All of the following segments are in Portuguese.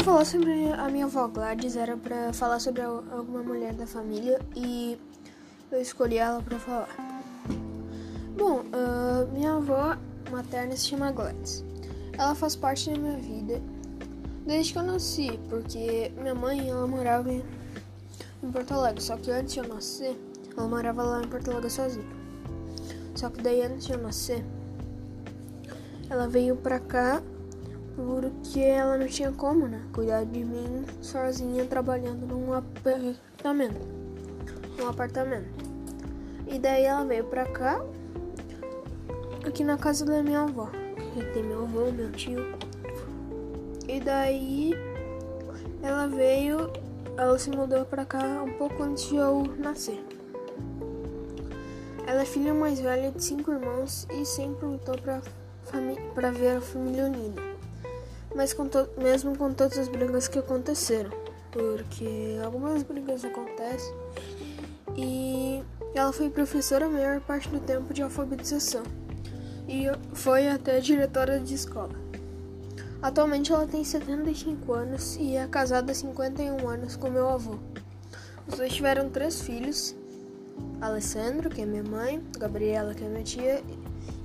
falar sobre a minha avó Gladys era para falar sobre alguma mulher da família e eu escolhi ela para falar. Bom, uh, minha avó materna se chama Gladys. Ela faz parte da minha vida desde que eu nasci, porque minha mãe ela morava em Porto Alegre, só que antes de eu nascer, ela morava lá em Porto Alegre sozinha. Só que daí antes de eu nascer, ela veio pra cá porque ela não tinha como, né? Cuidar de mim sozinha trabalhando num apartamento. Num apartamento. E daí ela veio pra cá, aqui na casa da minha avó. Que tem meu avô, meu tio. E daí ela veio, ela se mudou pra cá um pouco antes de eu nascer. Ela é filha mais velha de cinco irmãos e sempre lutou pra, pra ver a família unida mas com mesmo com todas as brigas que aconteceram, porque algumas brigas acontecem e ela foi professora a maior parte do tempo de alfabetização e foi até diretora de escola. Atualmente ela tem 75 anos e é casada há 51 anos com meu avô. Os dois tiveram três filhos: Alessandro, que é minha mãe, Gabriela, que é minha tia,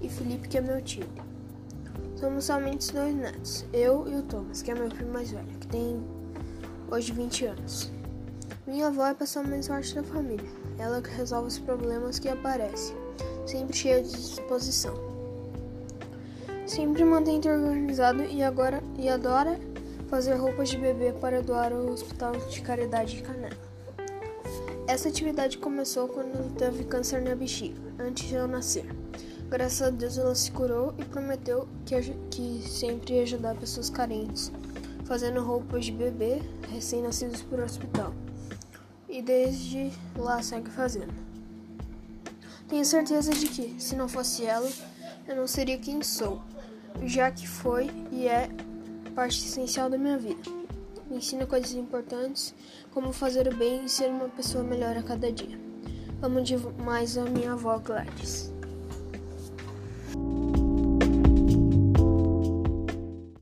e Felipe, que é meu tio. Somos somente dois netos, eu e o Thomas, que é meu primo mais velho, que tem hoje 20 anos. Minha avó é a pessoa mais forte da família, ela que resolve os problemas que aparecem, sempre cheia de disposição. Sempre mantém organizado e agora e adora fazer roupas de bebê para doar ao Hospital de Caridade de Canela. Essa atividade começou quando teve câncer na bexiga, antes de eu nascer. Graças a Deus ela se curou e prometeu que, que sempre ia ajudar pessoas carentes, fazendo roupas de bebê recém-nascidos por hospital. E desde lá segue fazendo. Tenho certeza de que, se não fosse ela, eu não seria quem sou, já que foi e é parte essencial da minha vida. Me ensina coisas importantes, como fazer o bem e ser uma pessoa melhor a cada dia. Amo demais a minha avó Gladys.